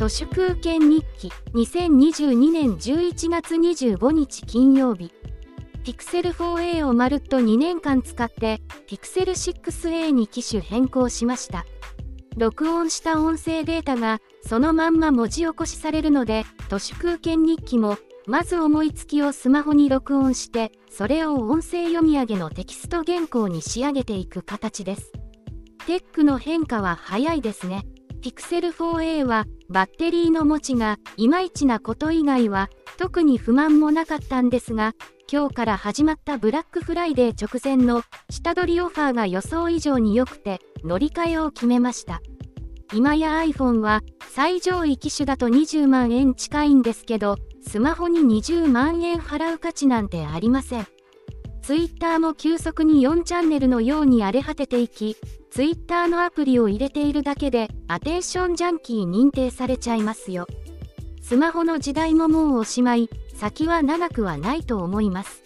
都市空間日記2022年11月25日金曜日 Pixel 4a をまるっと2年間使って Pixel 6a に機種変更しました。録音した音声データがそのまんま文字起こしされるので都市空間日記もまず思いつきをスマホに録音してそれを音声読み上げのテキスト原稿に仕上げていく形です。テックの変化は早いですね。Pixel 4a はバッテリーの持ちがいまいちなこと以外は特に不満もなかったんですが今日から始まったブラックフライデー直前の下取りオファーが予想以上に良くて乗り換えを決めました。今や iPhone は最上位機種だと20万円近いんですけどスマホに20万円払う価値なんてありません。Twitter も急速に4チャンネルのように荒れ果てていき Twitter のアプリを入れているだけでアテンションジャンキー認定されちゃいますよ。スマホの時代ももうおしまい、先は長くはないと思います。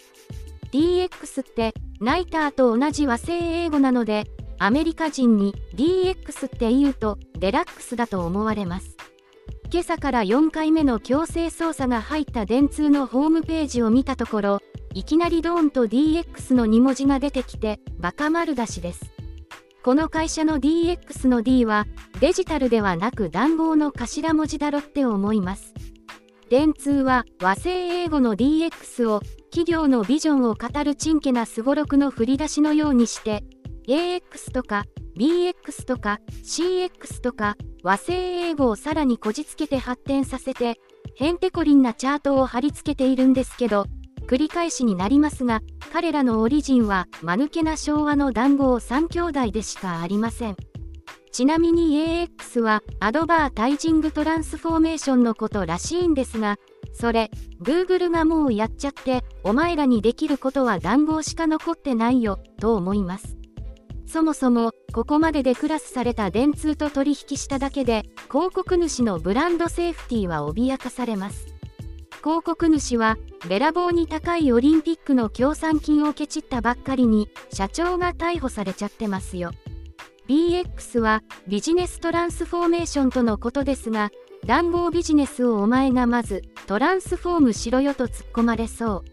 DX ってナイターと同じ和製英語なので、アメリカ人に DX って言うとデラックスだと思われます。今朝から4回目の強制操作が入った電通のホームページを見たところ、いきなりドーンと DX の2文字が出てきて、バカ丸出しです。この会社の DX の D はデジタルではなく談合の頭文字だろって思います。電通は和製英語の DX を企業のビジョンを語るちんけなすごろくの振り出しのようにして AX とか BX とか CX とか和製英語をさらにこじつけて発展させてへんてこりんなチャートを貼り付けているんですけど繰り返しになりますが、彼らのオリジンは、間抜けな昭和の談合3兄弟でしかありません。ちなみに AX は、アドバータイジングトランスフォーメーションのことらしいんですが、それ、Google がもうやっちゃって、お前らにできることは談合しか残ってないよ、と思います。そもそも、ここまででクラスされた電通と取引しただけで、広告主のブランドセーフティーは脅かされます。広告主はべらぼうに高いオリンピックの協賛金をケチったばっかりに社長が逮捕されちゃってますよ。BX は Business Transformation とのことですが談合ビジネスをお前がまずトランスフォームしろよと突っ込まれそ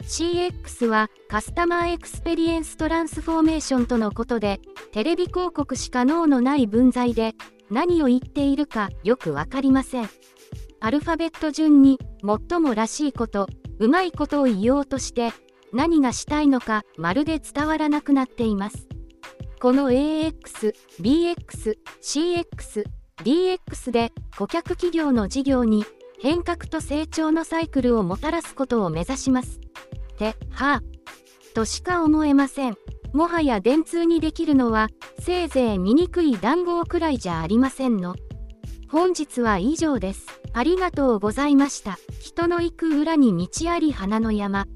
う。CX は Customer Experience Transformation とのことでテレビ広告しか脳のない分際で何を言っているかよく分かりません。アルファベット順に最もらしいこと、うまいことを言おうとして何がしたいのかまるで伝わらなくなっています。この AX、BX、CX、DX で顧客企業の事業に変革と成長のサイクルをもたらすことを目指します。って、はあ、としか思えません。もはや電通にできるのはせいぜい醜い談合くらいじゃありませんの。本日は以上です。ありがとうございました。人の行く裏に道あり花の山。